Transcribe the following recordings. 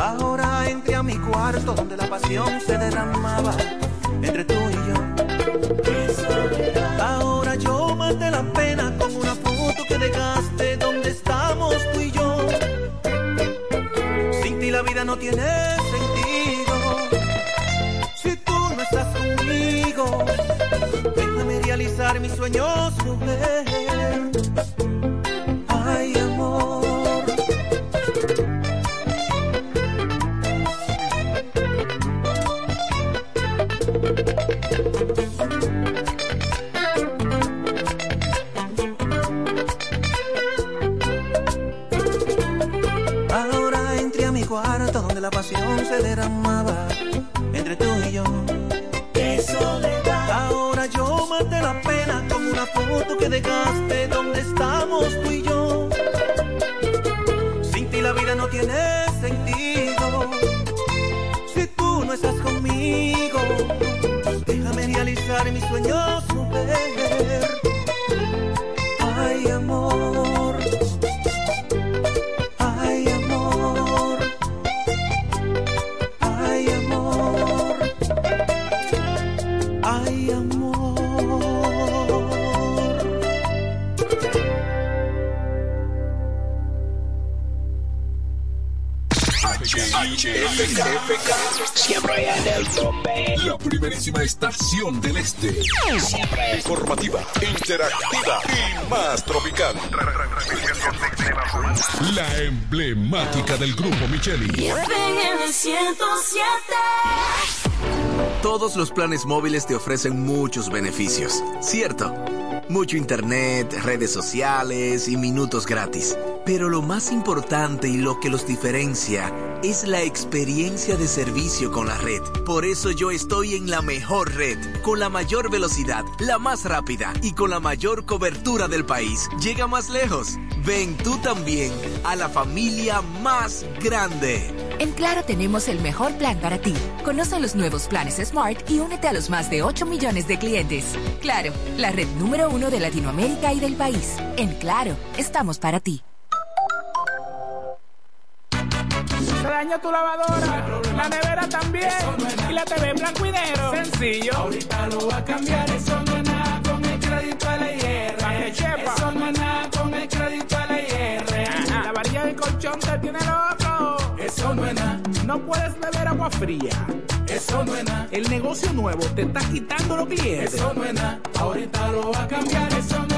Ahora entré a mi cuarto donde la pasión se derramaba entre tú y yo. Ahora yo maté la pena con una foto que dejaste donde estamos tú y yo. Sin ti la vida no tiene sentido. Si tú no estás conmigo, déjame realizar mis sueños, realizar del este. Siempre Informativa, interactiva y más tropical. La emblemática del grupo Micheli. FM 107. Todos los planes móviles te ofrecen muchos beneficios, ¿cierto? Mucho internet, redes sociales y minutos gratis. Pero lo más importante y lo que los diferencia es la experiencia de servicio con la red. Por eso yo estoy en la mejor red, con la mayor velocidad, la más rápida y con la mayor cobertura del país. Llega más lejos. Ven tú también a la familia más grande. En Claro tenemos el mejor plan para ti. Conoce los nuevos planes Smart y únete a los más de 8 millones de clientes. Claro, la red número uno de Latinoamérica y del país. En Claro, estamos para ti. Tu lavadora, la nevera también, y la TV en blanco y negro. Sencillo. Ahorita lo va a cambiar, eso no es nada con el crédito LIR. Eso no es nada con el crédito LIR. La varilla del colchón te tiene loco. Eso no es nada. No puedes beber agua fría. Eso no es nada. El negocio nuevo te está quitando los clientes. Eso no es nada. Ahorita lo va a cambiar, eso no es nada.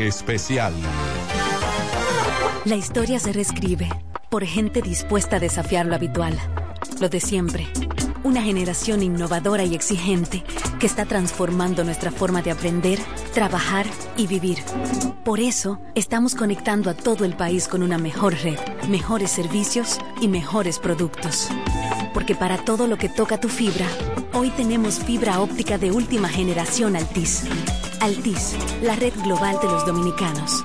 Especial. La historia se reescribe por gente dispuesta a desafiar lo habitual, lo de siempre. Una generación innovadora y exigente que está transformando nuestra forma de aprender, trabajar y vivir. Por eso, estamos conectando a todo el país con una mejor red, mejores servicios y mejores productos. Porque para todo lo que toca tu fibra, hoy tenemos fibra óptica de última generación Altis. Altis, la red global de los dominicanos.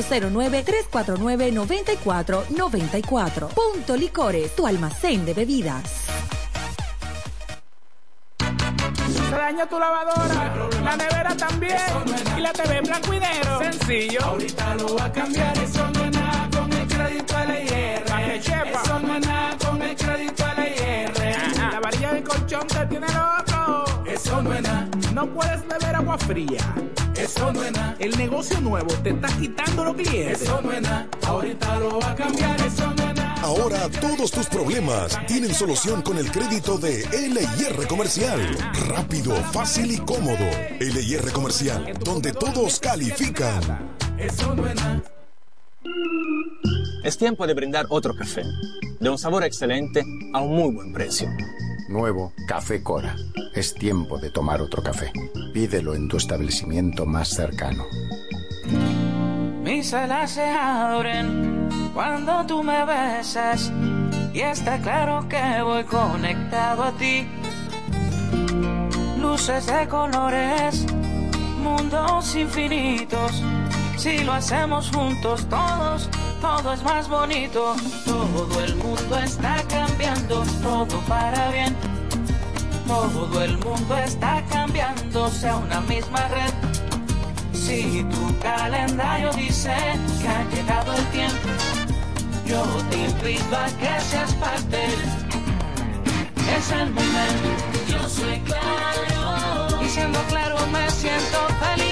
809-349-9494. Punto Licores, tu almacén de bebidas. Se dañó tu lavadora, la nevera también, y la TV blanco y negro. Sencillo. Ahorita lo va a cambiar, eso no es nada con el crédito LIR. Eso no es nada con el crédito LIR. La varilla de colchón te tiene loco. Eso no es nada. No puedes beber agua fría. Eso no es nada. El negocio nuevo te está quitando los clientes. Eso no es nada. Ahorita lo va a cambiar, eso no es nada. Ahora todos tus problemas tienen solución con el crédito de LIR Comercial. Rápido, fácil y cómodo. LIR Comercial, donde todos califican. Eso no es nada. Es tiempo de brindar otro café, de un sabor excelente a un muy buen precio. Nuevo Café Cora. Es tiempo de tomar otro café. Pídelo en tu establecimiento más cercano. Mis alas se abren cuando tú me besas y está claro que voy conectado a ti. Luces de colores, mundos infinitos. Si lo hacemos juntos todos, todo es más bonito. Todo el mundo está cambiando, todo para bien. Todo el mundo está cambiando, sea una misma red. Si tu calendario dice que ha llegado el tiempo, yo te invito a que seas parte. Es el momento. Yo soy claro. Y siendo claro me siento feliz.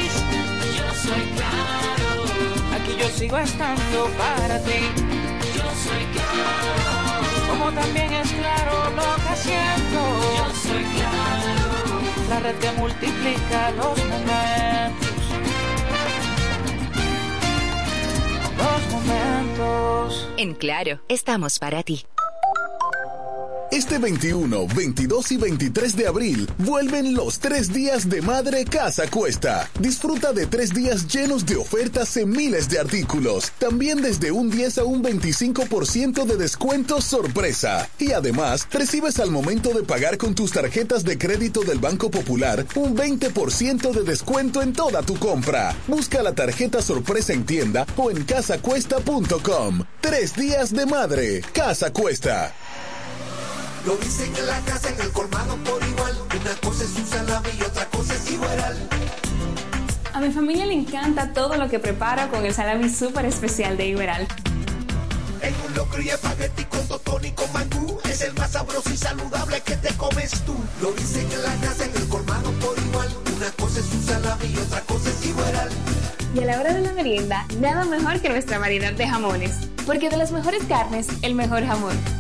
Yo sigo estando para ti. Yo soy claro. Como también es claro lo que siento. Yo soy claro. La red que multiplica los momentos. Los momentos. En Claro, estamos para ti. Este 21, 22 y 23 de abril vuelven los tres días de Madre Casa Cuesta. Disfruta de tres días llenos de ofertas en miles de artículos. También desde un 10 a un 25% de descuento sorpresa. Y además, recibes al momento de pagar con tus tarjetas de crédito del Banco Popular un 20% de descuento en toda tu compra. Busca la tarjeta sorpresa en tienda o en casacuesta.com. Tres días de Madre. Casa Cuesta. Lo dicen en la casa, en el colmado por igual. Una cosa es un salami y otra cosa es igual. A mi familia le encanta todo lo que preparo con el salami súper especial de Iberal. En un locro y espagueti con totón y con mangú. Es el más sabroso y saludable que te comes tú. Lo dicen en la casa, en el colmado por igual. Una cosa es un salami y otra cosa es igual. Y a la hora de la merienda, nada mejor que nuestra variedad de jamones. Porque de las mejores carnes, el mejor jamón.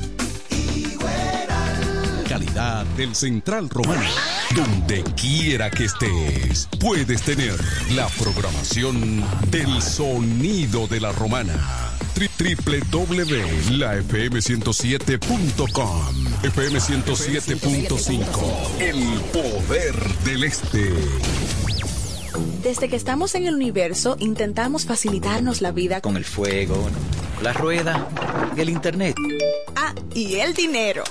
Del Central Romano. Donde quiera que estés, puedes tener la programación del sonido de la romana. www.lafm107.com FM 107.5 El poder del este. Desde que estamos en el universo, intentamos facilitarnos la vida Con el fuego, la rueda, el internet. Ah, y el dinero.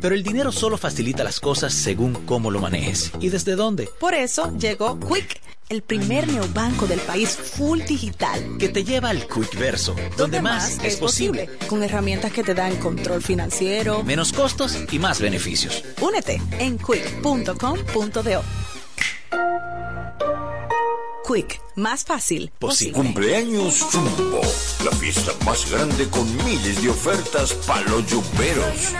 Pero el dinero solo facilita las cosas según cómo lo manejes y desde dónde. Por eso llegó Quick, el primer neobanco del país full digital. Que te lleva al Quick Verso, donde, más, es posible. Con herramientas que te dan control financiero, Menos costos y más beneficios. Únete en quick.com.do. Quick, más fácil. Posible. Cumpleaños Jumbo, la fiesta más grande con miles de ofertas para los yumberos.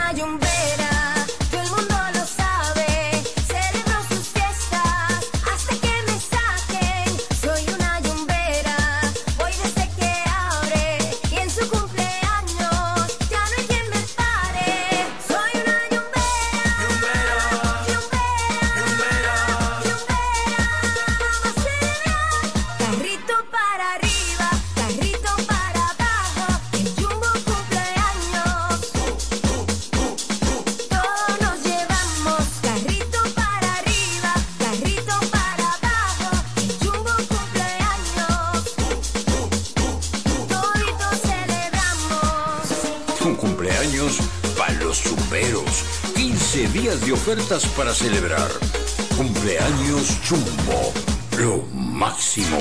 Ofertas para celebrar. Cumpleaños Jumbo. Lo máximo.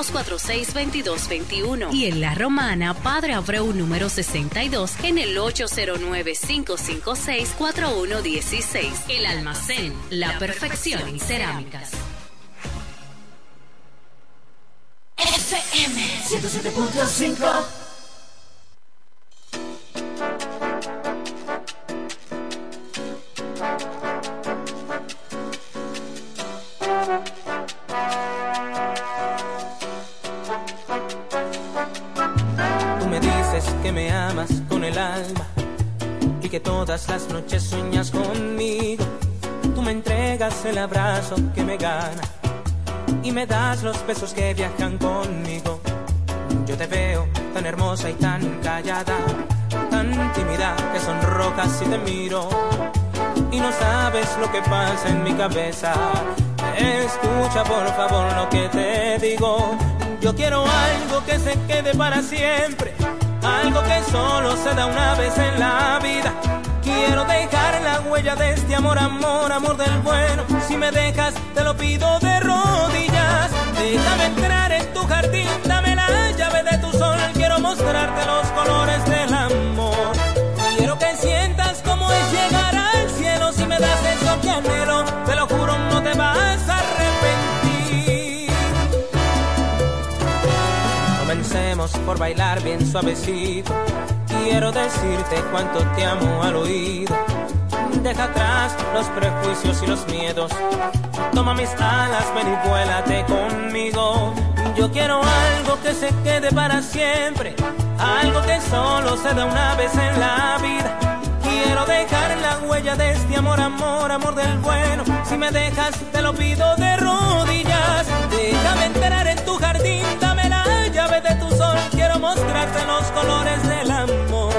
809-246-2221. Y en La Romana, Padre Abreu, número 62, en el 809-556-4116. El almacén, la perfección en cerámicas. FM 107.5 que todas las noches sueñas conmigo. Tú me entregas el abrazo que me gana y me das los besos que viajan conmigo. Yo te veo tan hermosa y tan callada, tan tímida que sonrojas si te miro y no sabes lo que pasa en mi cabeza. Escucha por favor lo que te digo. Yo quiero algo que se quede para siempre, algo que solo se da una vez en la vida. Quiero dejar la huella de este amor, amor, amor del bueno. Si me dejas, te lo pido de rodillas. Déjame entrar en tu jardín, dame la llave de tu sol. Quiero mostrarte los colores del amor. Por bailar bien suavecito. Quiero decirte cuánto te amo al oído. Deja atrás los prejuicios y los miedos. Toma mis alas, ven y vuélate conmigo. Yo quiero algo que se quede para siempre. Algo que solo se da una vez en la vida. Quiero dejar la huella de este amor, amor, amor del bueno. Si me dejas, te lo pido de rodillas. Déjame entrar en tu jardín, mostrarte los colores del amor.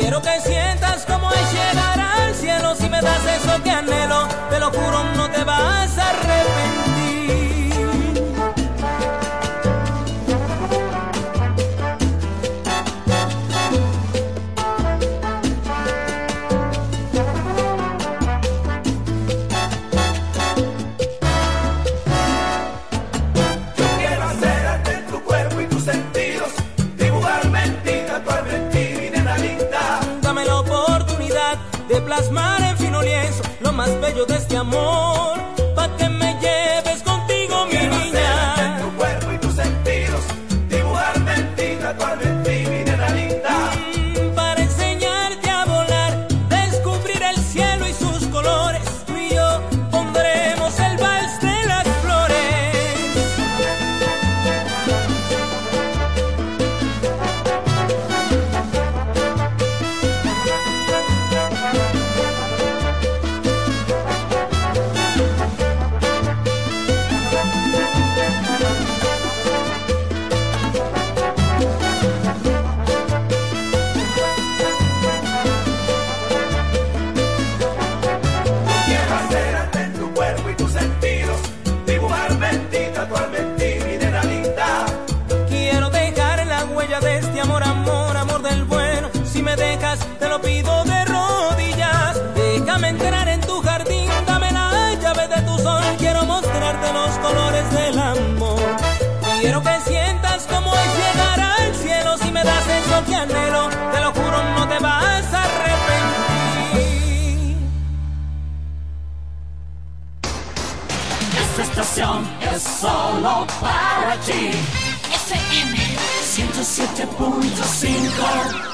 Quiero que sientas cómo es llegar al cielo. Si me das eso que anhelo, te lo juro, no te vas a arrepentir. solo para ti. SM 107.5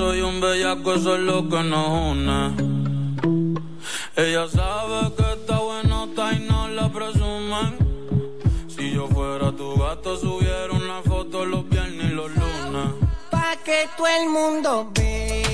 soy un bellaco, eso es lo que nos une. Ella sabe que está bueno, está y no la presumen. Si yo fuera tu gato, subiera una foto los viernes y los lunes. Pa' que todo el mundo vea.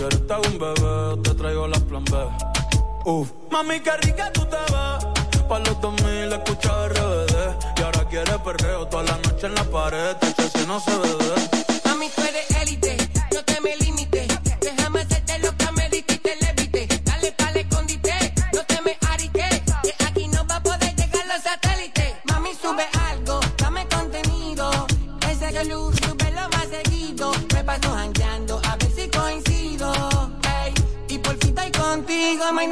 Si eres te un bebé, te traigo la plan B. Uf. Mami, qué rica tú te ves. Pa' los 2000 escucha RBD. Y ahora quiere perreo toda la noche en la pared. Te si no se bebe. Mami, tú eres élite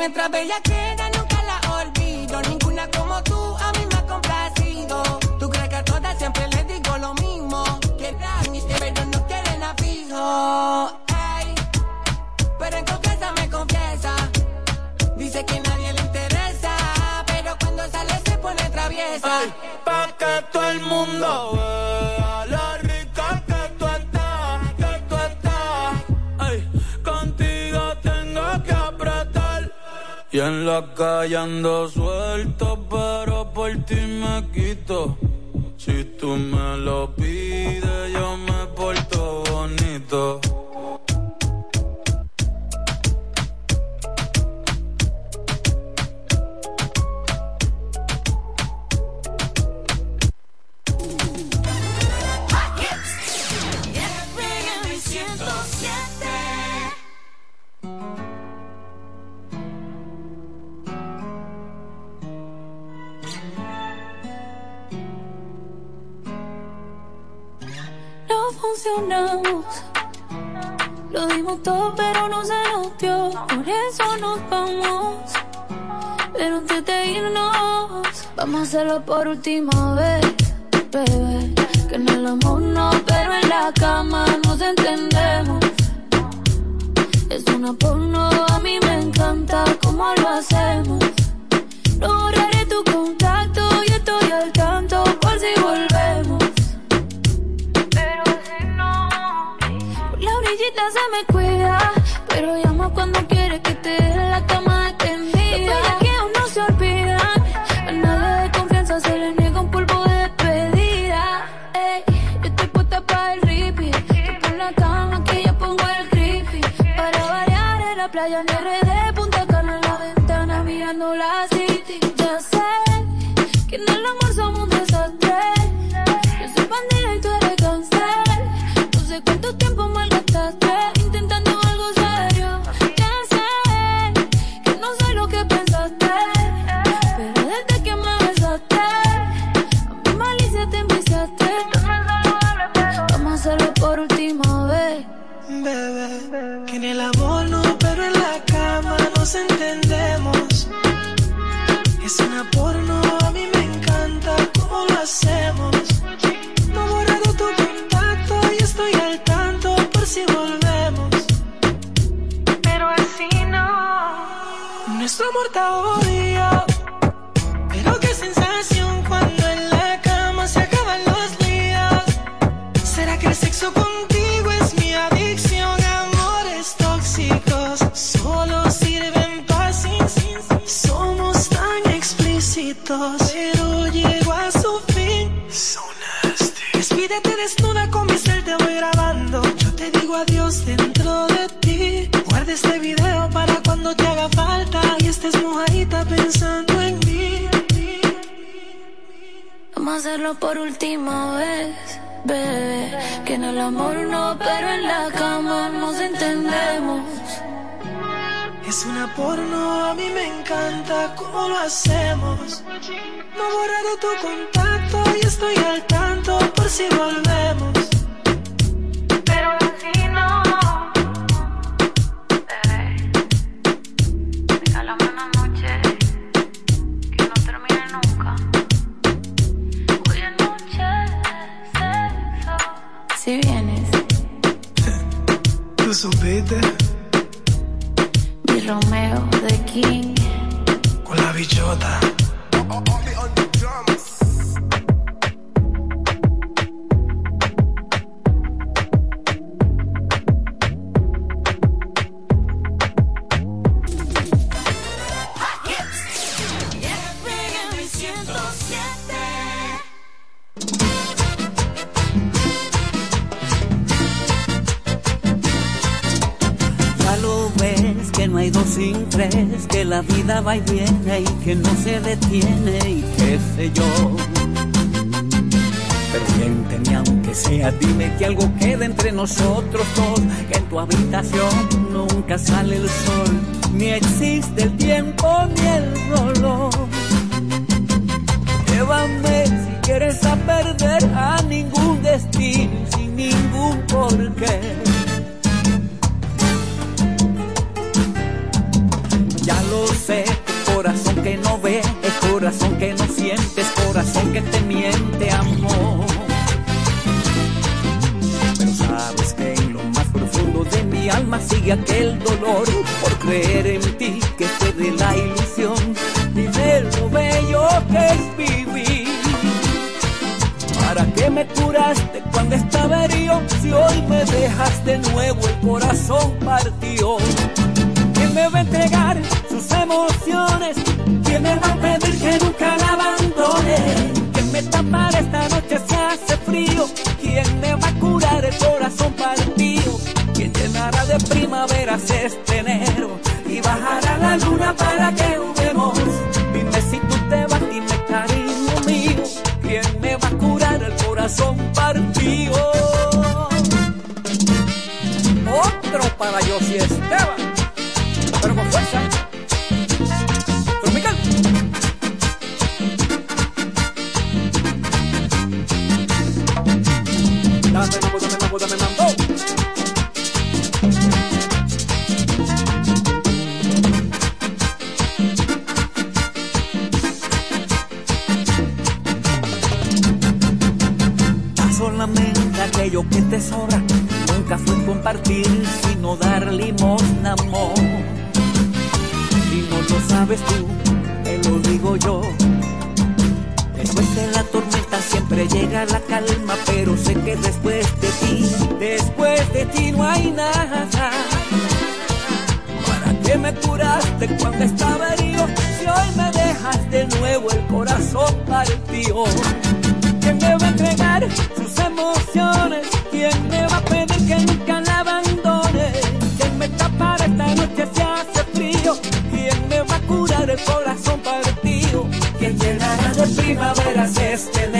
mientras bella que callando suelto cuánto te compartir, sino dar limosna, amor. Y no lo sabes tú, te lo digo yo. Después de la tormenta siempre llega la calma, pero sé que después de ti, después de ti no hay nada. ¿Para qué me curaste cuando estaba herido? Si hoy me dejas de nuevo el corazón partido. este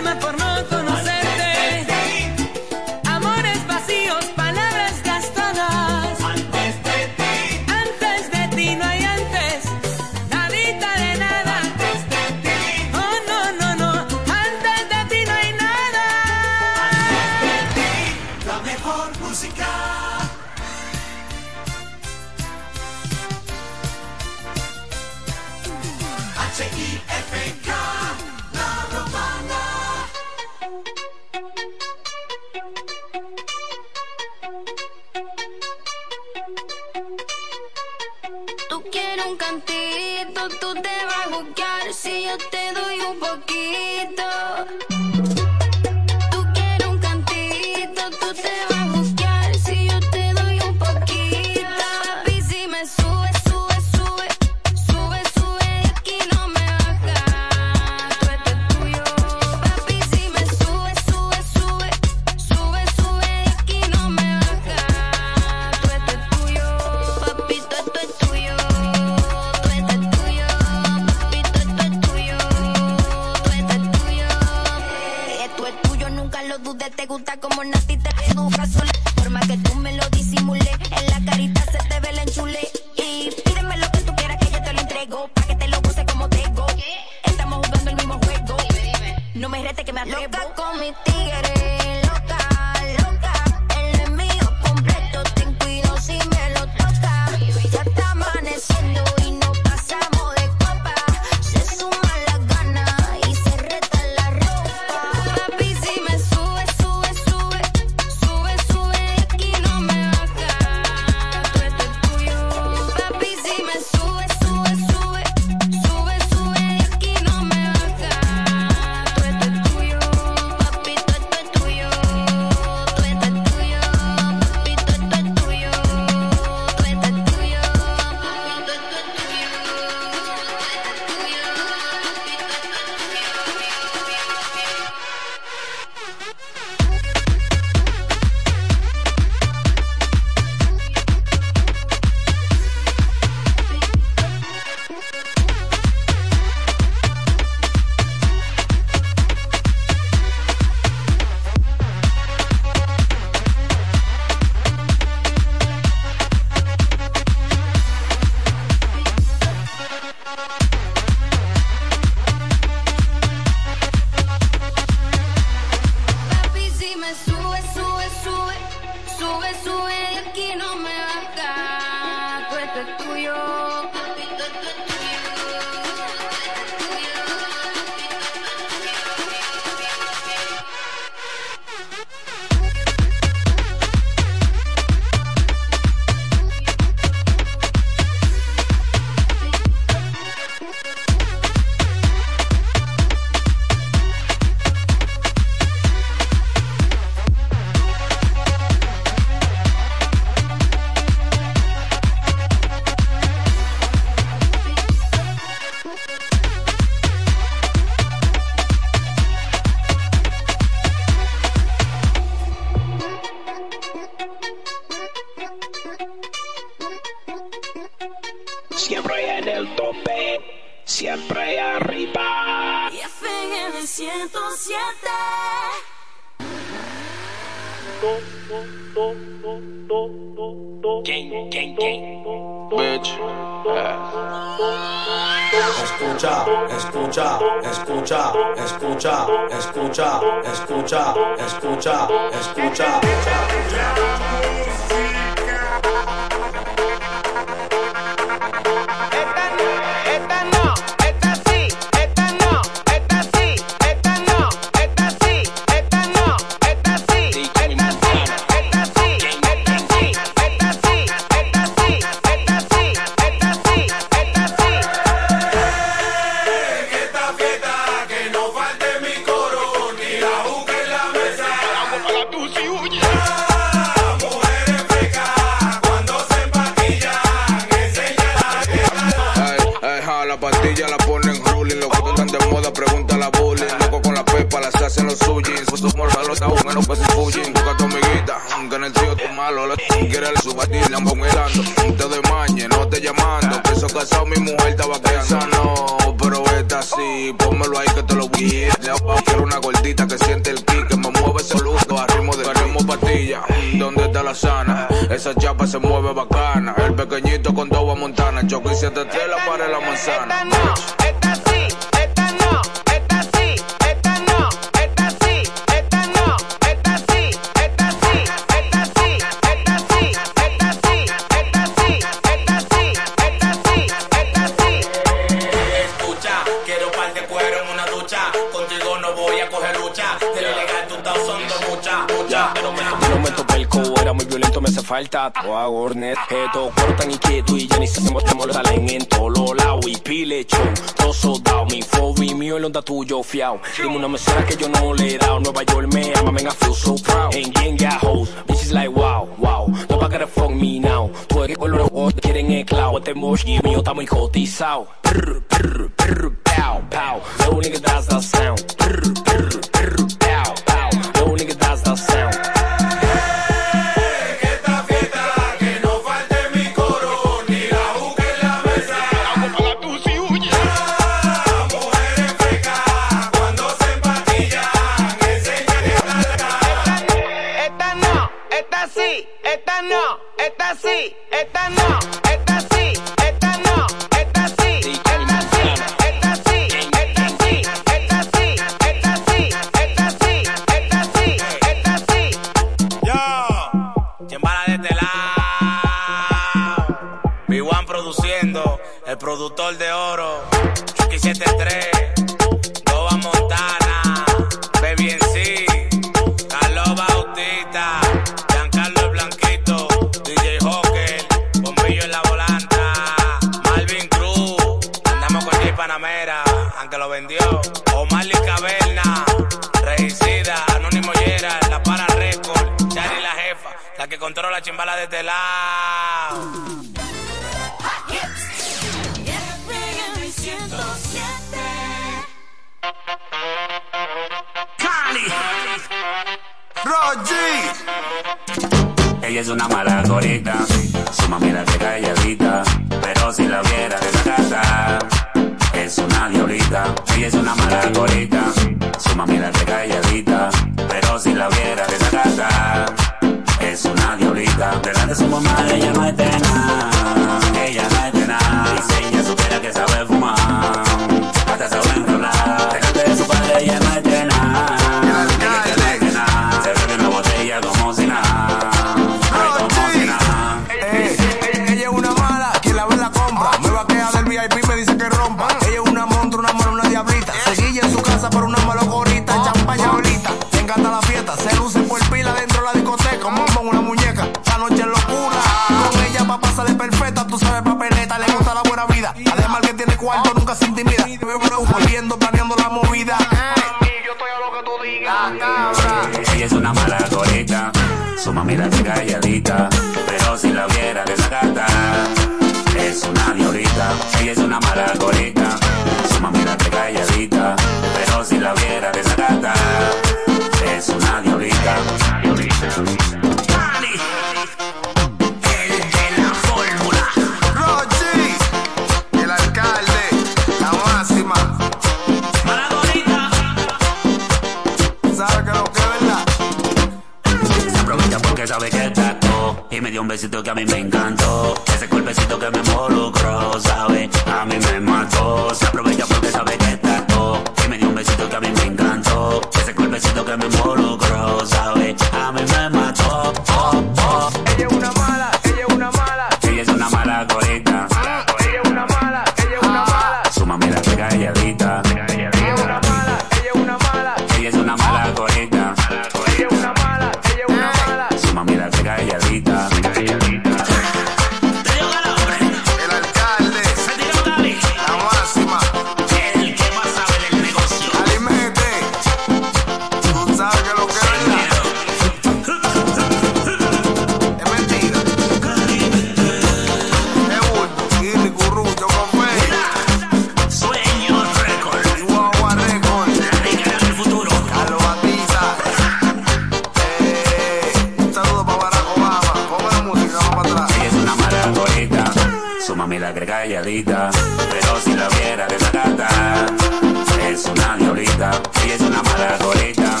Si es una mala colita,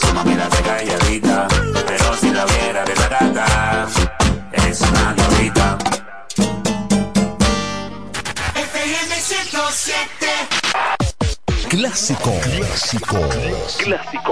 su mami la seca calladita, pero si la viera de la es una diablita. FM 107 Clásico, clásico, clásico.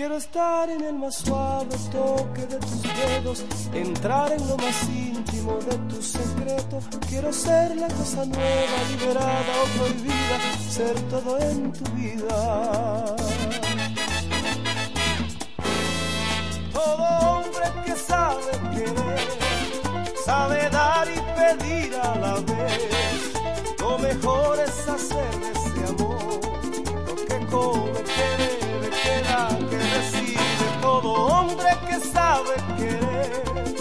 Quiero estar en el más suave toque de tus dedos, entrar en lo más íntimo de tu secreto. Quiero ser la cosa nueva, liberada o prohibida, ser todo en tu vida. Todo hombre que sabe querer, sabe dar y pedir a la vez. Lo mejor es hacer de ese amor lo que come, que sabe querer,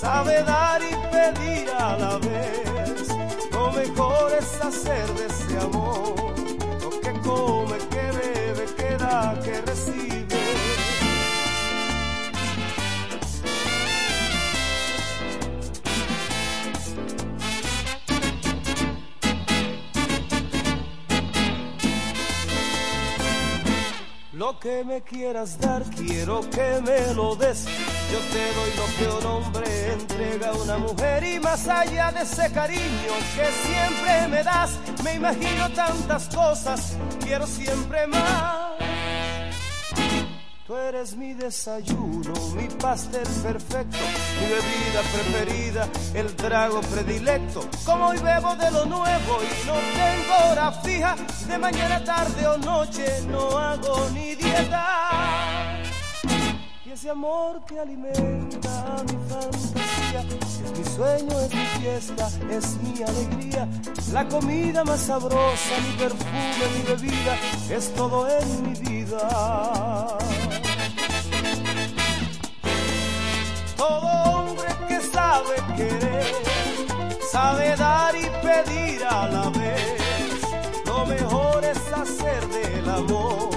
sabe dar y pedir a la vez. Lo mejor es hacer de ese amor lo que come, que bebe, que da, que recibe. Lo que me quieras dar, quiero que me lo des. Yo te doy lo que un hombre entrega a una mujer y más allá de ese cariño que siempre me das, me imagino tantas cosas, quiero siempre más. Tú eres mi desayuno, mi pastel perfecto, mi bebida preferida, el trago predilecto. Como hoy bebo de lo nuevo y no tengo hora fija, de mañana, tarde o noche no hago ni dieta. Ese amor que alimenta mi fantasía, es mi sueño, es mi fiesta, es mi alegría. La comida más sabrosa, mi perfume, mi bebida, es todo en mi vida. Todo hombre que sabe querer, sabe dar y pedir a la vez. Lo mejor es hacer del amor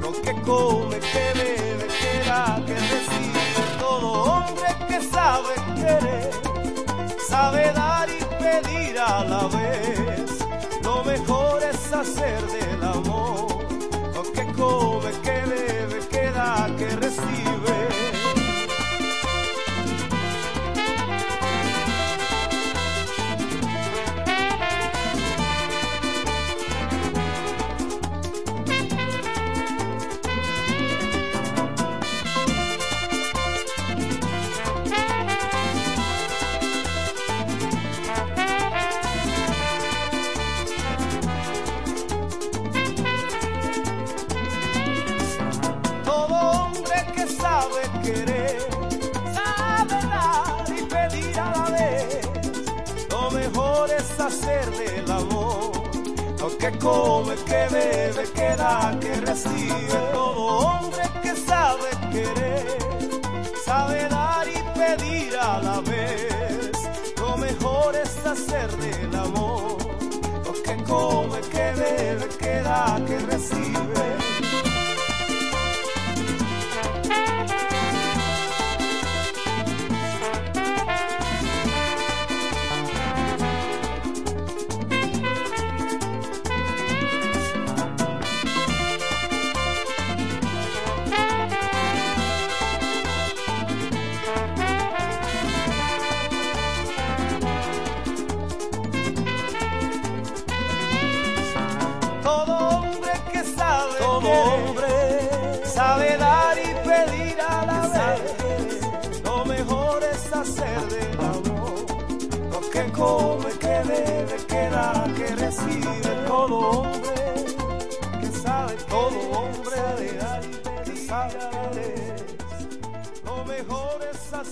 lo que come, que bebe, que recibe. Todo hombre que sabe querer, sabe dar y pedir a la vez. Lo mejor es hacer del amor lo que come, que bebe, que da, que recibe. Hacer del amor lo que come, que bebe, que da, que recibe. Todo hombre que sabe querer, sabe dar y pedir a la vez. Lo mejor es hacer del amor lo que come, que bebe, que da, que recibe.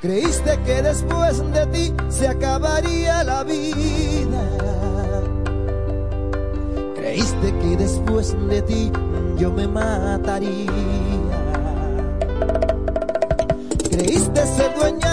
Creíste que después de ti se acabaría la vida. Creíste que después de ti yo me mataría. Creíste ser dueña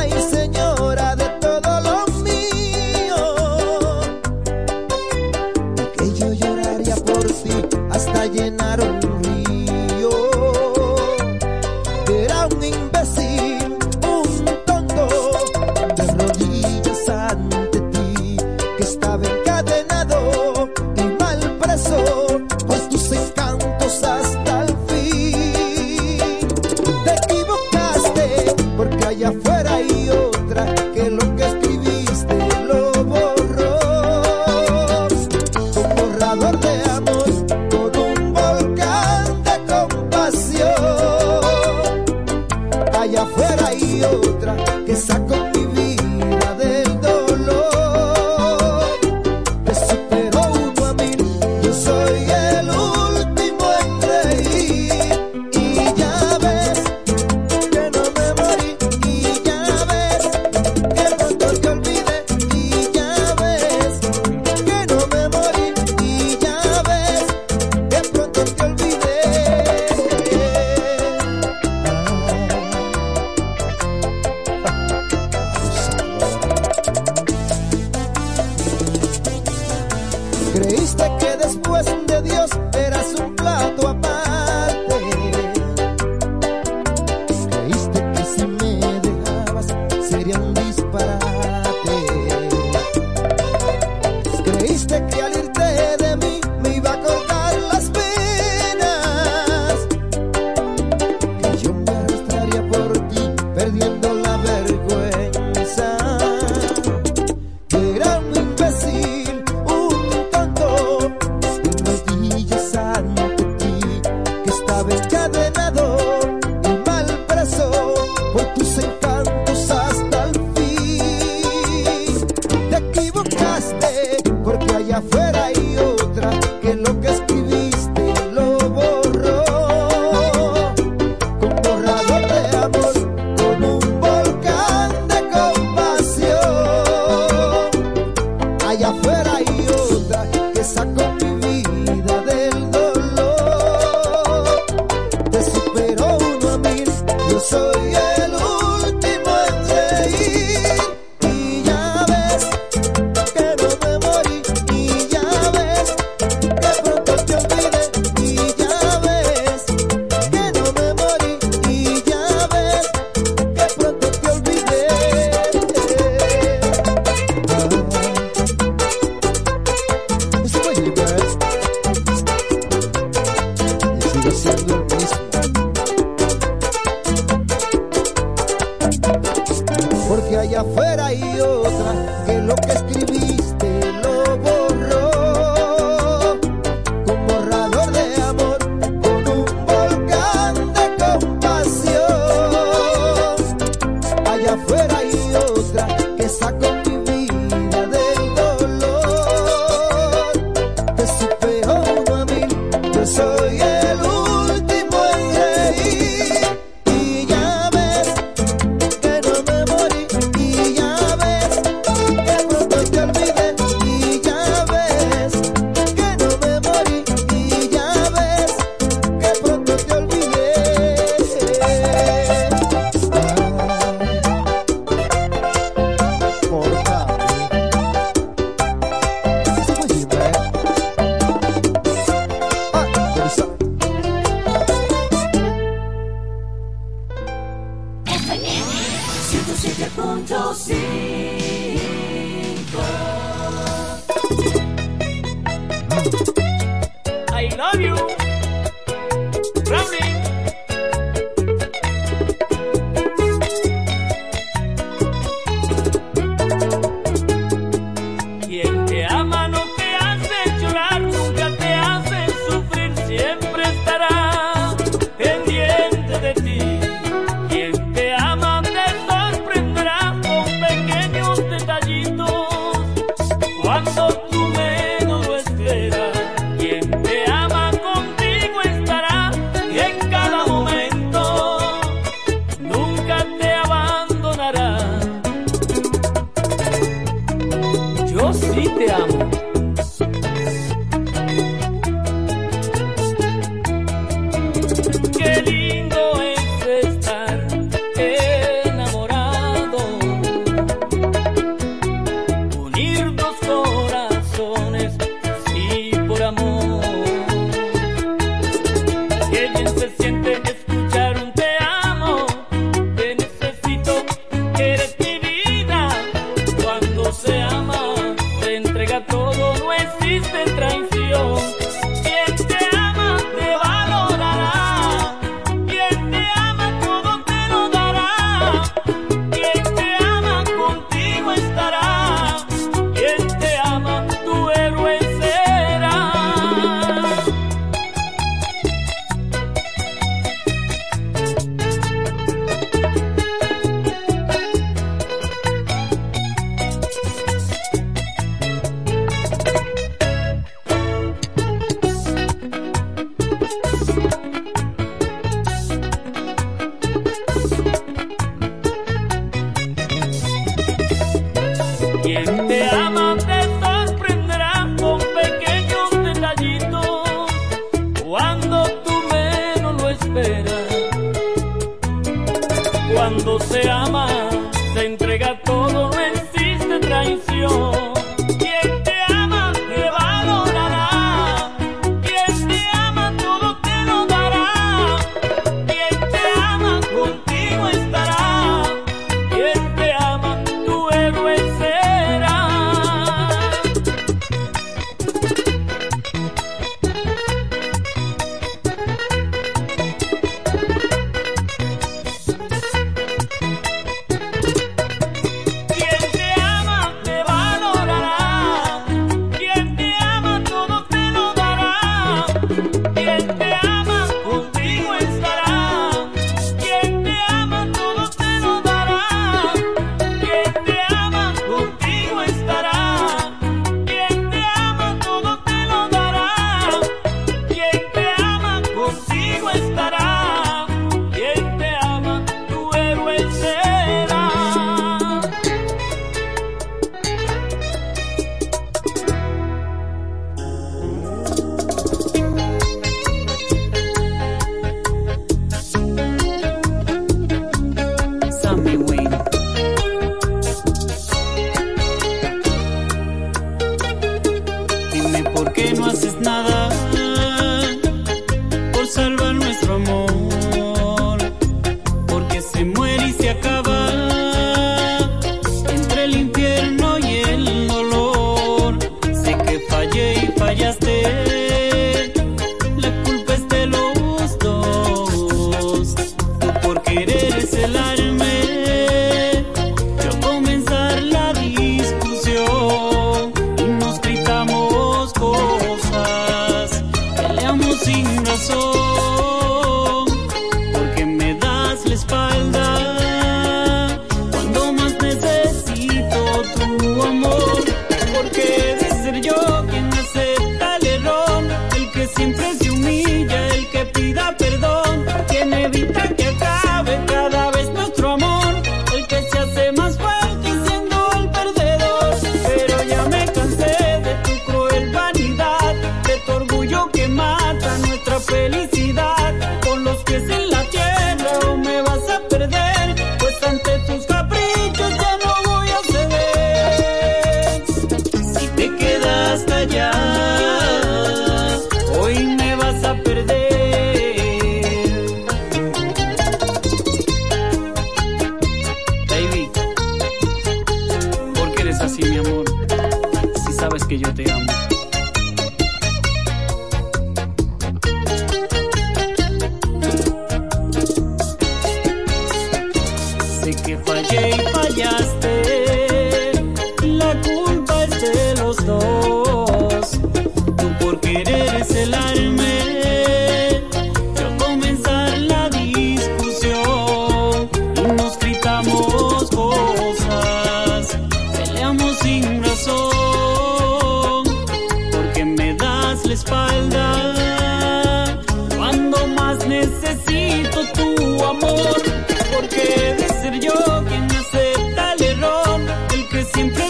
siempre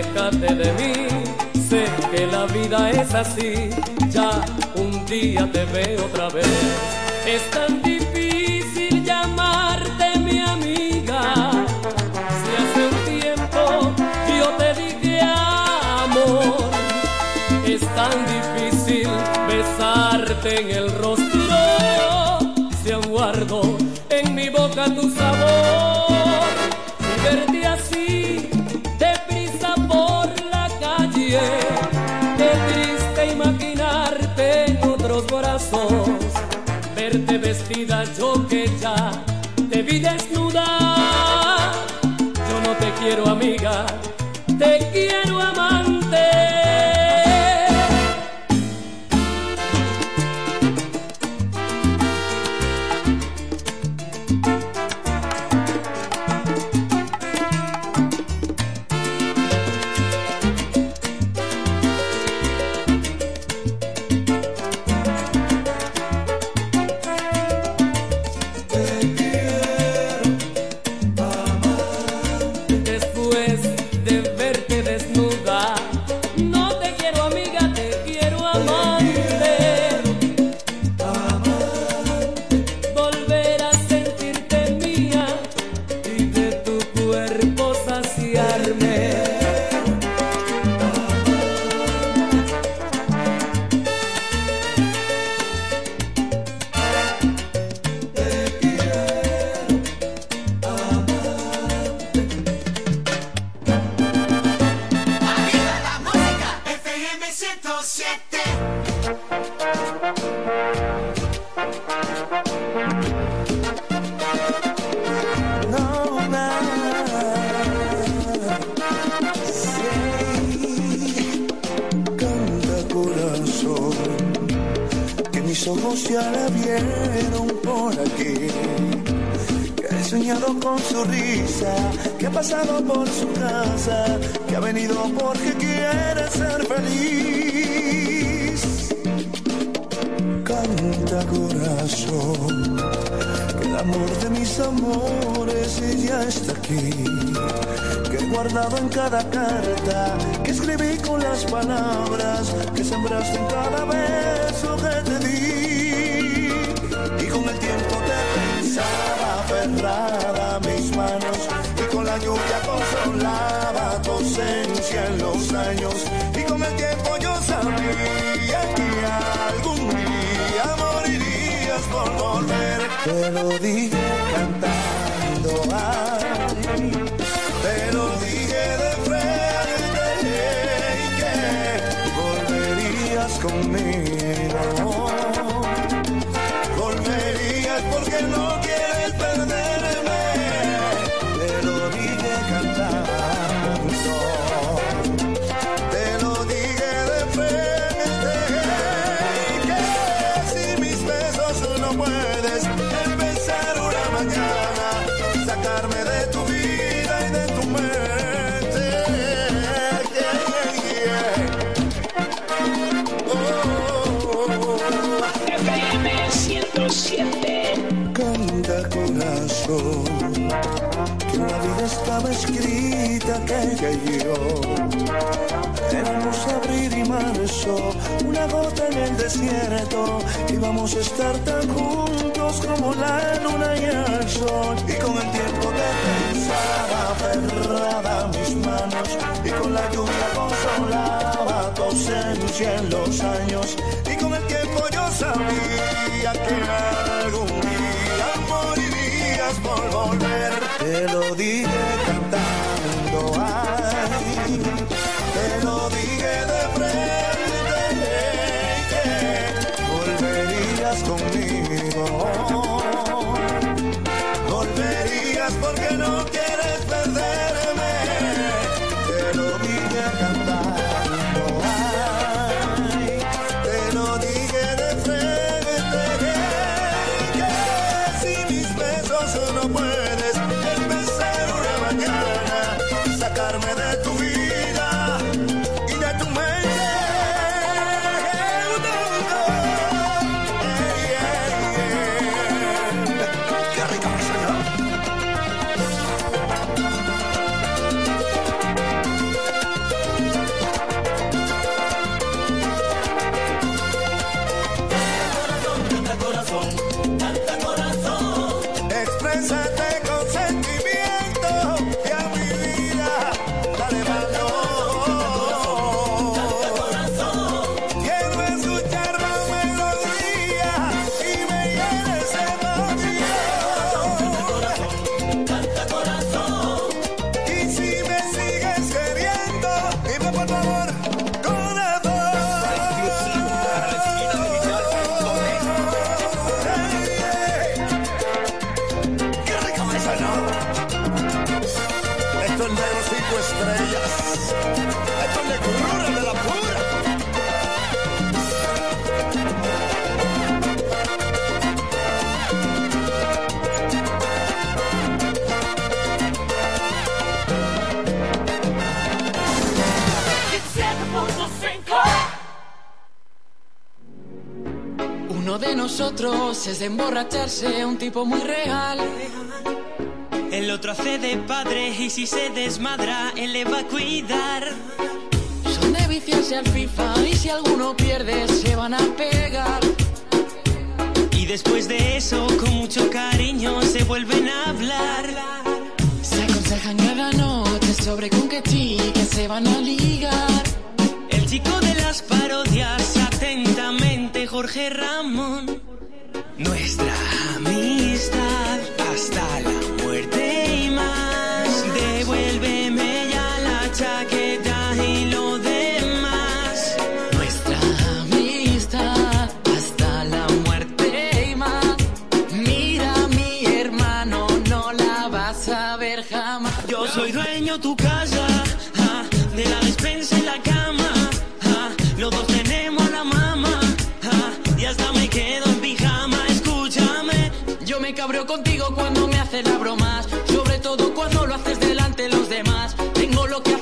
aléjate de mí, sé que la vida es así, ya un día te veo otra vez. verte vestida yo que ya te vi desnuda. Yo no te quiero amiga, y con el tiempo de pensar aferrada a mis manos y con la lluvia consolaba tu ausencia en los años y con el tiempo yo sabía que algún día morirías por volver. Te lo dije veces de emborracharse un tipo muy real. El otro hace de padre y si se desmadra, él le va a cuidar. Son de viciarse al FIFA y si alguno pierde se van a pegar. Y después de eso, con mucho cariño, se vuelven a hablar. Se aconsejan cada noche sobre con qué chicas se van a ligar. El chico de las parodias, atentamente, Jorge Ramón.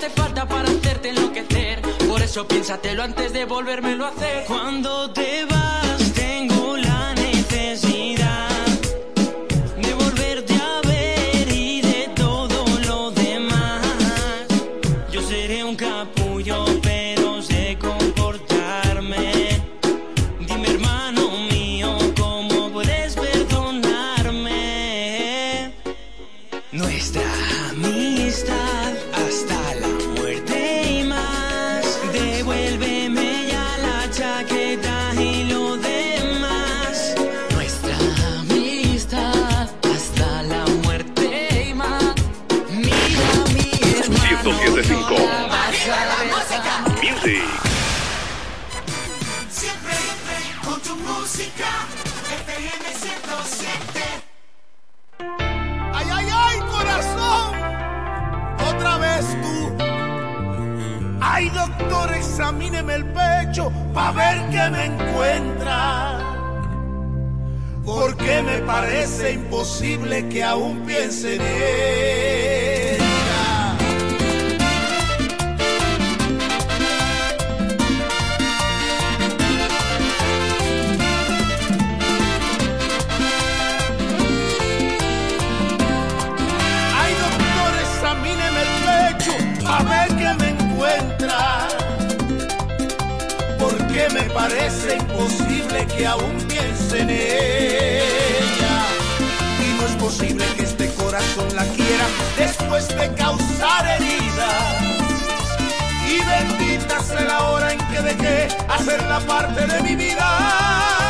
falta para hacerte enloquecer. Por eso piénsatelo antes de volvérmelo a hacer. Cuando te vas. Siempre, siempre con tu música, FM 107. ¡Ay, ay, ay, corazón! Otra vez tú. Ay, doctor, examíneme el pecho para ver qué me encuentra. Porque me parece imposible que aún piense en él. parece imposible que aún piense en ella. Y no es posible que este corazón la quiera después de causar heridas. Y bendita sea la hora en que dejé hacer la parte de mi vida.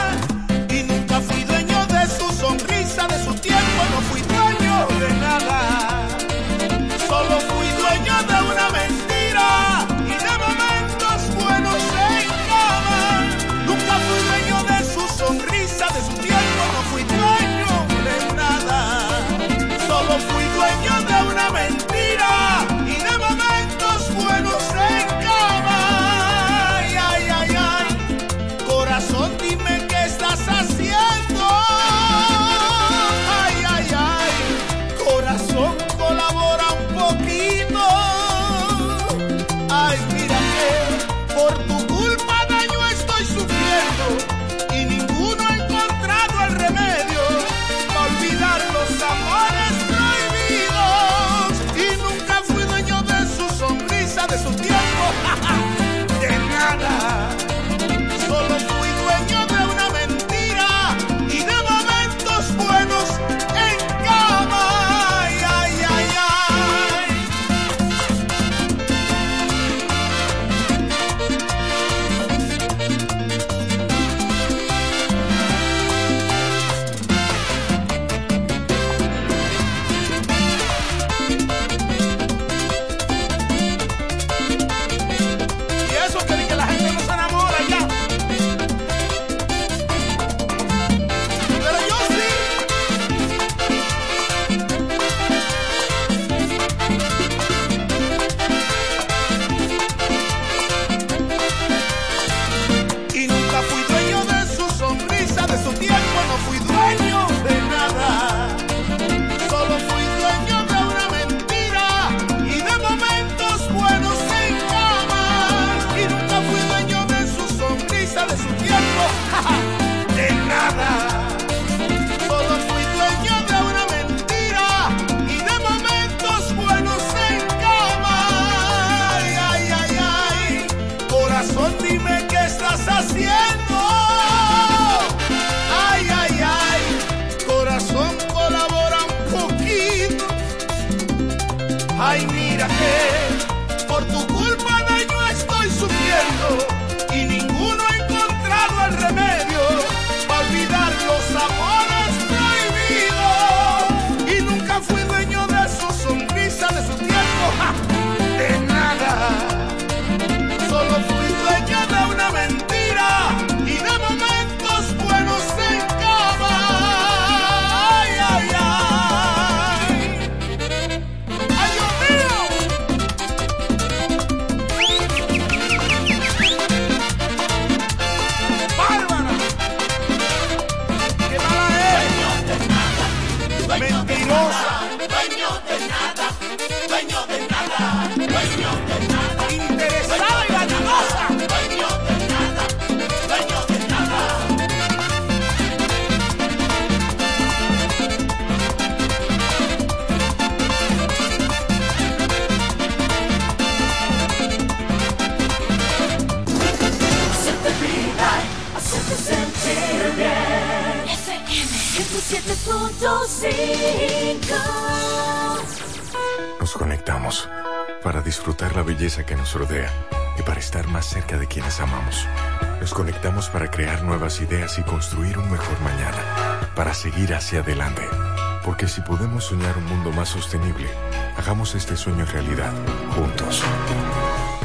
Más sostenible, hagamos este sueño realidad, juntos.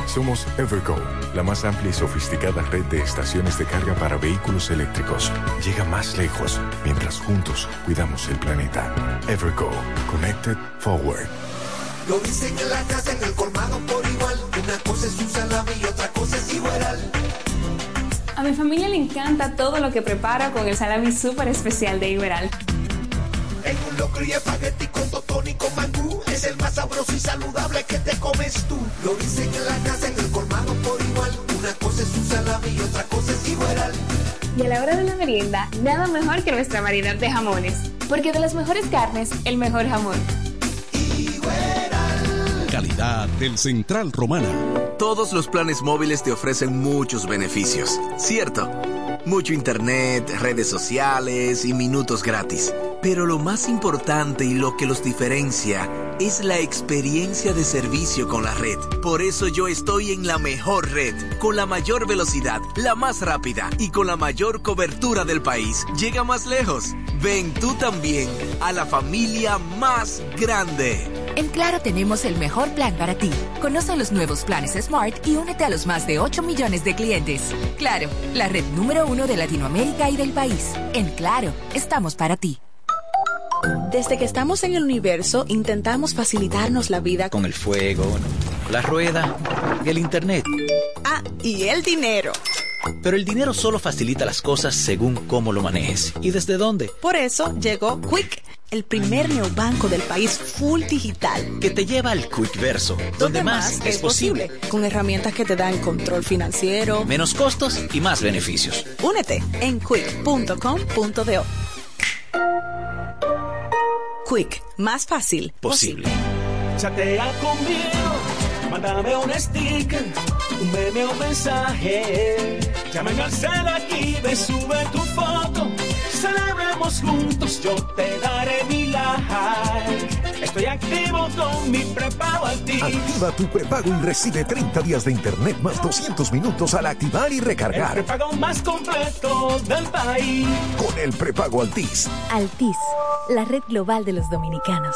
Somos Evergo, la más amplia y sofisticada red de estaciones de carga para vehículos eléctricos. Llega más lejos mientras juntos cuidamos el planeta. Evergo, Connected Forward. Lo dicen en la casa, en el colmado por igual. Una cosa es un salami y otra cosa es igual. A mi familia le encanta todo lo que preparo con el salami súper especial de Iberal. En un locro y espagueti sabroso y saludable que te comes tú. Lo dicen en la casa, en el colmado por igual. Una cosa es un salami y otra cosa es igual. Y a la hora de la merienda, nada mejor que nuestra variedad de jamones. Porque de las mejores carnes, el mejor jamón. Calidad del Central Romana. Todos los planes móviles te ofrecen muchos beneficios, ¿cierto? Mucho internet, redes sociales y minutos gratis. Pero lo más importante y lo que los diferencia es la experiencia de servicio con la red. Por eso yo estoy en la mejor red, con la mayor velocidad, la más rápida y con la mayor cobertura del país. Llega más lejos. Ven tú también a la familia más grande. En Claro tenemos el mejor plan para ti. Conoce los nuevos planes Smart y únete a los más de 8 millones de clientes. Claro, la red número uno de Latinoamérica y del país. En Claro, estamos para ti. Desde que estamos en el universo, intentamos facilitarnos la vida con el fuego, la rueda y el internet. Ah, y el dinero. Pero el dinero solo facilita las cosas según cómo lo manejes y desde dónde. Por eso llegó Quick, el primer neobanco del país full digital. Que te lleva al Quick Verso, donde, más, es posible. Con herramientas que te dan control financiero, menos costos y más beneficios. Únete en quick.com.do. Quick, más fácil posible. Chatea conmigo, mándame un sticker, un meme o mensaje. Llámame al cel aquí, me sube tu foto. Celebremos juntos, yo te daré mi like. Estoy activo con mi prepago Altis. Activa tu prepago y recibe 30 días de internet más 200 minutos al activar y recargar. El prepago más completo del país. Con el prepago Altis. Altis, la red global de los dominicanos.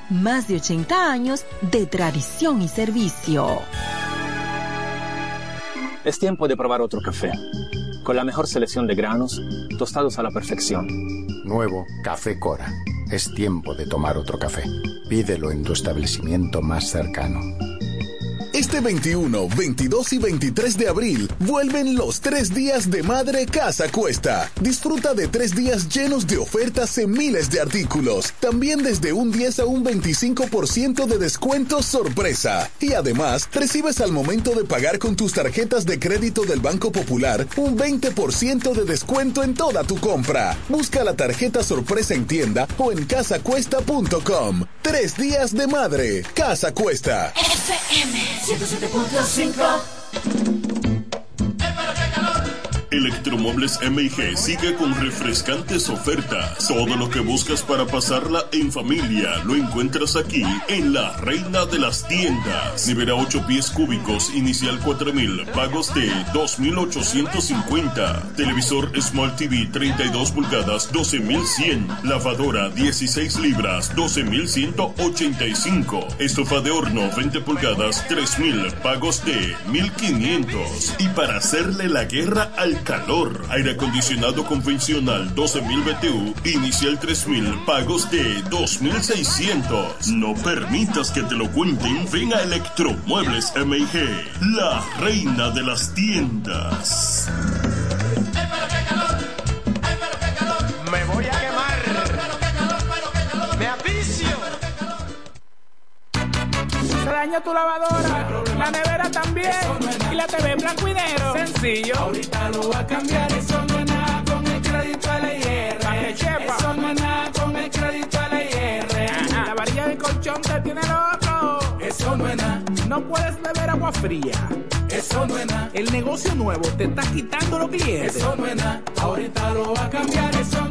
más de 80 años de tradición y servicio. Es tiempo de probar otro café, con la mejor selección de granos, tostados a la perfección. Nuevo Café Cora. Es tiempo de tomar otro café. Pídelo en tu establecimiento más cercano. Este 21, 22 y 23 de abril vuelven los tres días de Madre Casa Cuesta. Disfruta de tres días llenos de ofertas en miles de artículos. También desde un 10 a un 25% de descuento sorpresa. Y además, recibes al momento de pagar con tus tarjetas de crédito del Banco Popular un 20% de descuento en toda tu compra. Busca la tarjeta sorpresa en tienda o en casacuesta.com. Tres días de Madre. Casa Cuesta. FM 107.5 Electromuebles MIG sigue con refrescantes ofertas. Todo lo que buscas para pasarla en familia lo encuentras aquí en la reina de las tiendas. Nevera 8 pies cúbicos, inicial 4000, pagos de 2850. Televisor Smart TV 32 pulgadas, 12100. Lavadora 16 libras, 12185. Estufa de horno 20 pulgadas, 3000, pagos de 1500. Y para hacerle la guerra al calor. Aire acondicionado convencional 12.000 BTU, inicial 3.000, pagos de 2.600. No permitas que te lo cuenten. Ven a Electromuebles MIG, la reina de las tiendas. tu lavadora, la nevera también y la TV blanco y negro. Sencillo. Ahorita lo va a cambiar, eso no es nada con el crédito a la IR. Eso no es nada con el crédito a la IR. La varilla del colchón te tiene loco. Eso no es nada. No puedes beber agua fría. Eso no es nada. El negocio nuevo te está quitando los clientes. Eso no es nada. Ahorita lo va a cambiar, eso no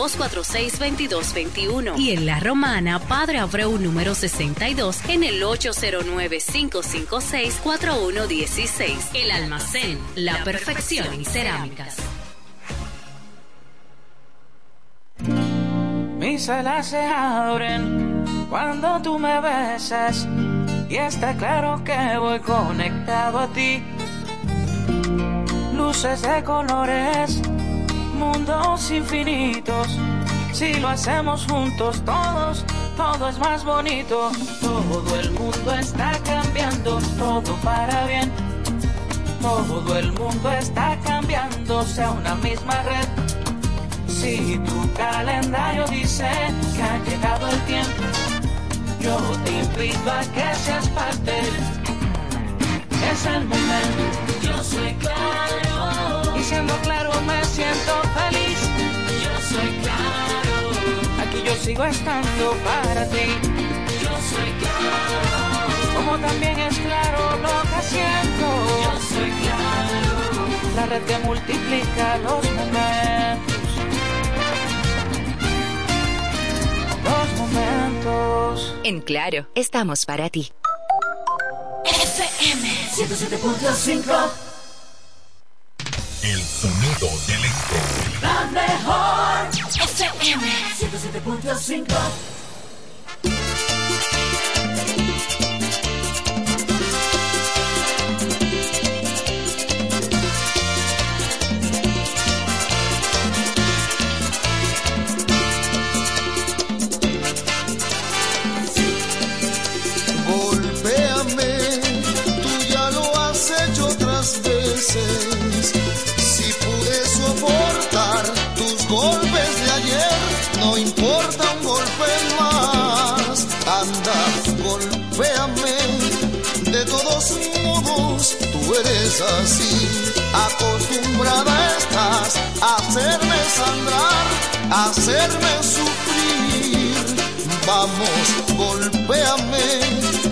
246-2221 y en La Romana, Padre Abreu número 62 en el 809-556-4116. El almacén, la, perfección en cerámicas. Mis alas se abren cuando tú me besas y está claro que voy conectado a ti. Luces de colores mundos infinitos. Si lo hacemos juntos todos, todo es más bonito. Todo el mundo está cambiando, todo para bien. Todo el mundo está cambiando, sea una misma red. Si tu calendario dice que ha llegado el tiempo, yo te invito a que seas parte. Es el momento, yo soy claro. Y siendo claro me siento feliz. Yo soy claro. Aquí yo sigo estando para ti. Yo soy claro. Como también es claro lo que siento. Yo soy claro. La red que multiplica los momentos. Los momentos. En Claro, estamos para ti. FM 107.5 El sonido del esto. La mejor. FM 107.5 Si pude soportar tus golpes de ayer, no importa un golpe más. Anda, golpéame, de todos modos tú eres así. Acostumbrada estás a hacerme sangrar, a hacerme sufrir. Vamos, golpéame,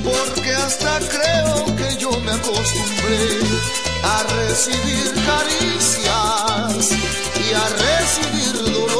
porque hasta creo que yo me acostumbré a recibir caricias y a recibir dolor,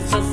sentir tu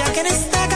ambulancia que en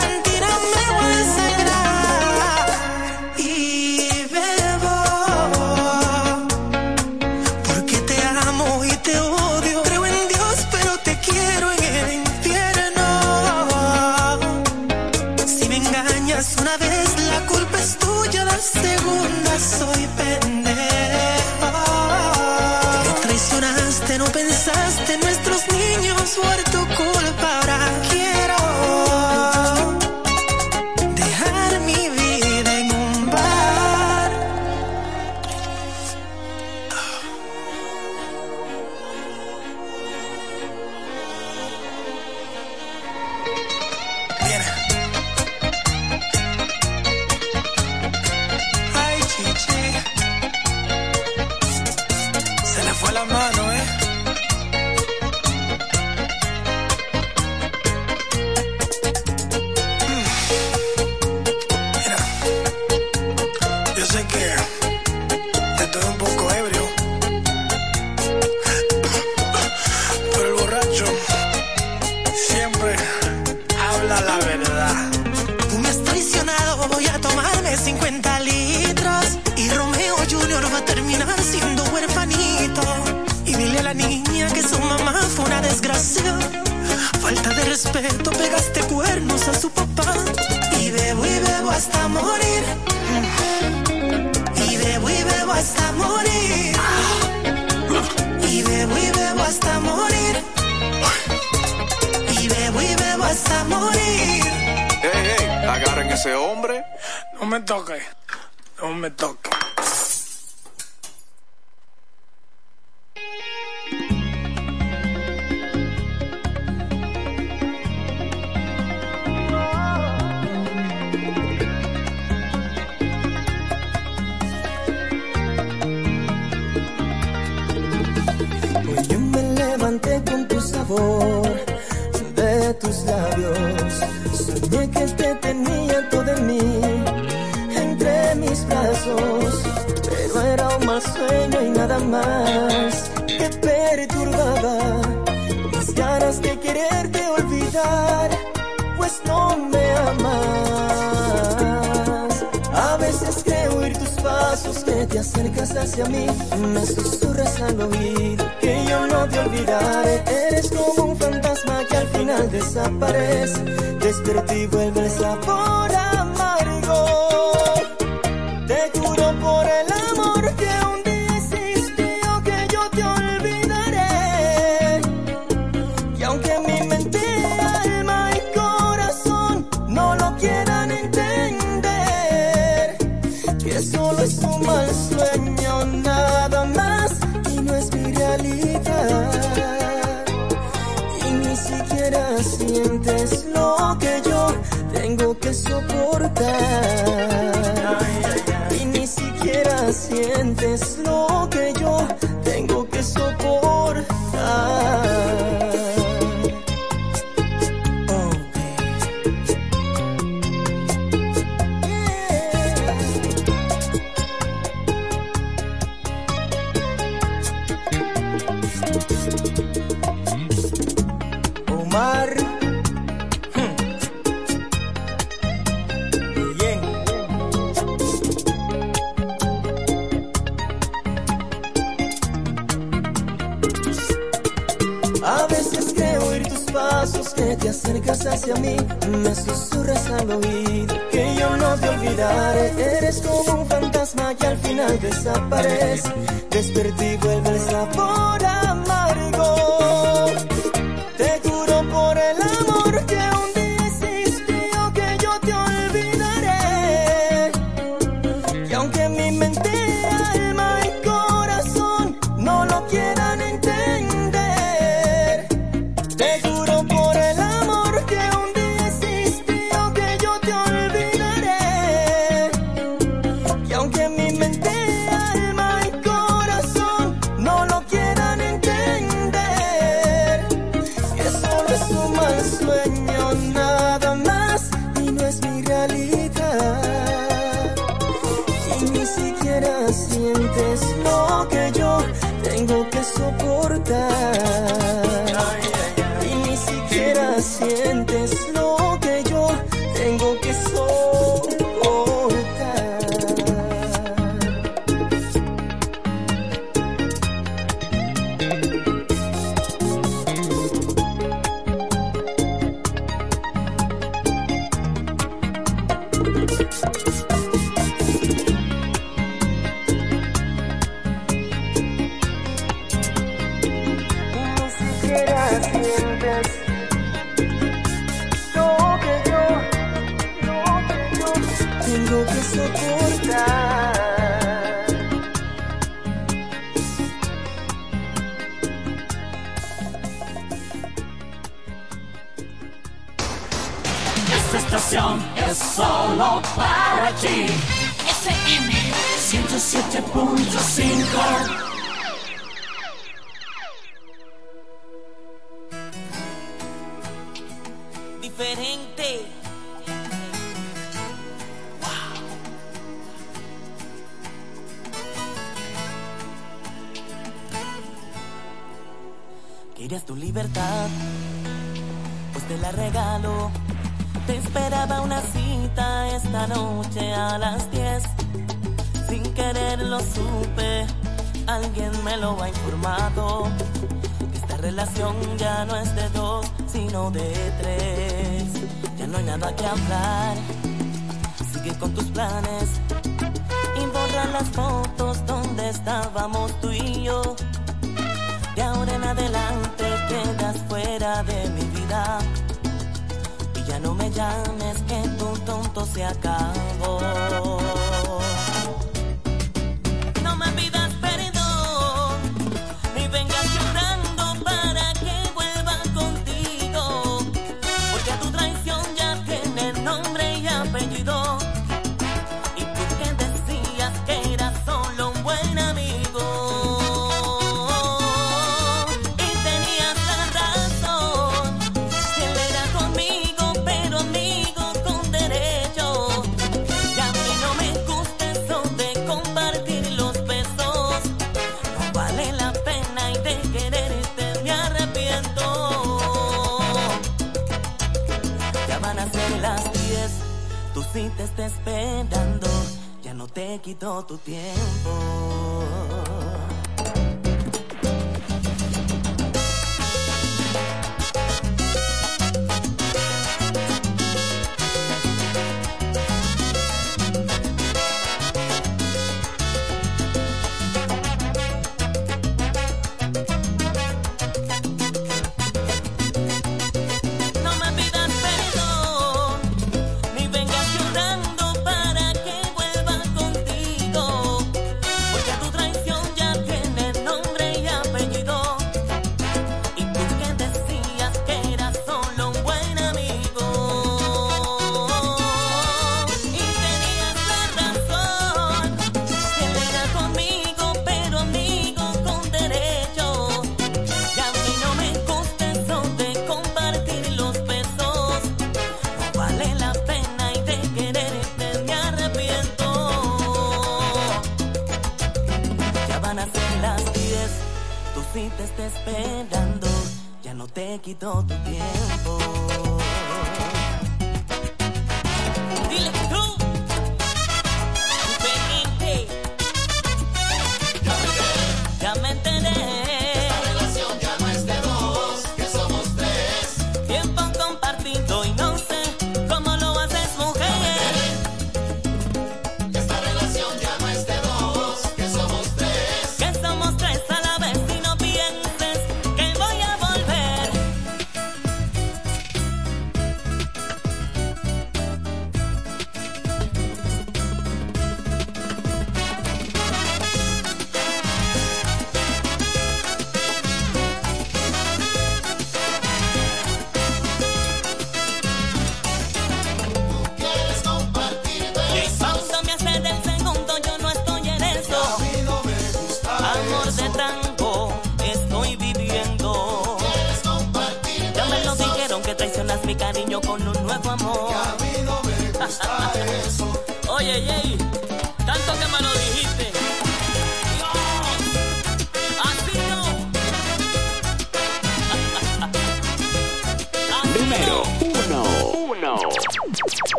pasos que te acercas hacia mí, me susurras al oído que yo no te olvidaré. Eres como un fantasma que al final desaparece. Despertí vuelve el sabor a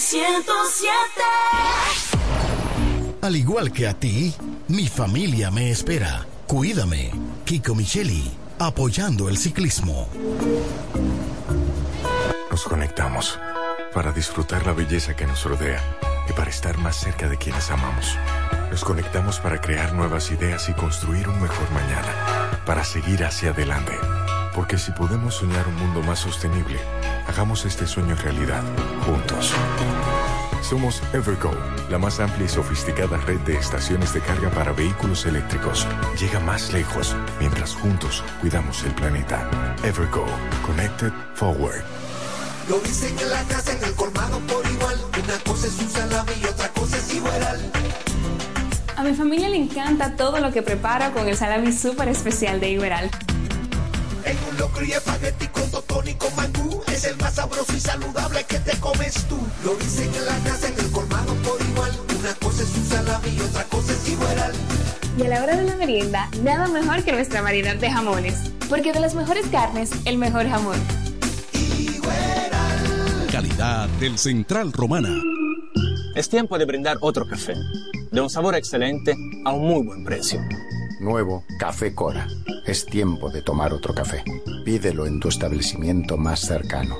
107. Al igual que a ti, mi familia me espera. Cuídame. Kiko Micheli, apoyando el ciclismo. Nos conectamos para disfrutar la belleza que nos rodea y para estar más cerca de quienes amamos. Nos conectamos para crear nuevas ideas y construir un mejor mañana, para seguir hacia adelante. Porque si podemos soñar un mundo más sostenible, hagamos este sueño realidad, juntos. Somos Evergo, la más amplia y sofisticada red de estaciones de carga para vehículos eléctricos. Llega más lejos mientras juntos cuidamos el planeta. Evergo, Connected Forward. Lo dicen en la casa, en el colmado por igual. Una cosa es un salami y otra cosa es igual. A mi familia le encanta todo lo que preparo con el salami súper especial de Iberal. Nada mejor que nuestra variedad de jamones. Porque de las mejores carnes, el mejor jamón. Calidad del Central Romana. Es tiempo de brindar otro café, de un sabor excelente a un muy buen precio. Nuevo Café Cora. Es tiempo de tomar otro café. Pídelo en tu establecimiento más cercano.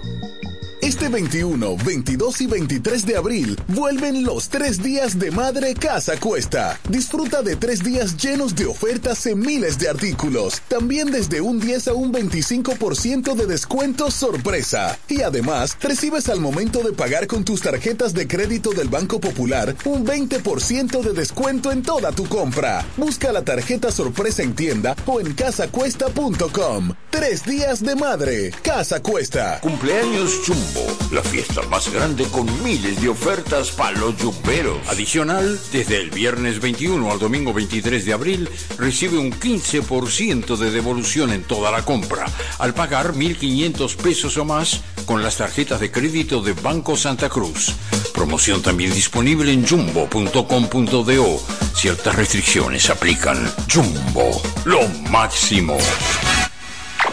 Este 21, 22 y 23 de abril vuelven los tres días de Madre Casa Cuesta. Disfruta de tres días llenos de ofertas en miles de artículos. También desde un 10 a un 25% de descuento sorpresa. Y además, recibes al momento de pagar con tus tarjetas de crédito del Banco Popular un 20% de descuento en toda tu compra. Busca la tarjeta sorpresa en tienda o en casacuesta.com. Tres días de Madre. Casa Cuesta. Cumpleaños La fiesta más grande con miles de ofertas para los jumberos. Adicional, desde el viernes 21 al domingo 23 de abril, recibe un 15% de devolución en toda la compra al pagar 1.500 pesos o más con las tarjetas de crédito de Banco Santa Cruz. Promoción también disponible en jumbo.com.do. Ciertas restricciones aplican. Jumbo, lo máximo.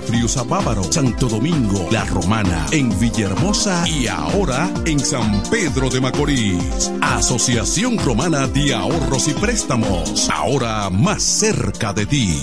Friusa Bávaro, Santo Domingo, La Romana, en Villahermosa y ahora en San Pedro de Macorís. Asociación Romana de Ahorros y Préstamos, ahora más cerca de ti.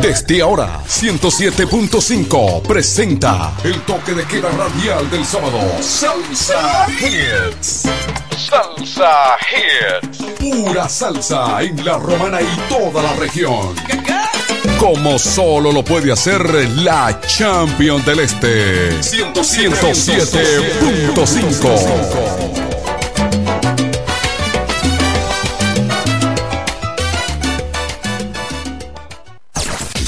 Desde ahora, 107.5 presenta el toque de queda radial del sábado. Salsa Hits. Salsa Hits. Pura salsa en la romana y toda la región. Como solo lo puede hacer la Champion del Este. 107.5.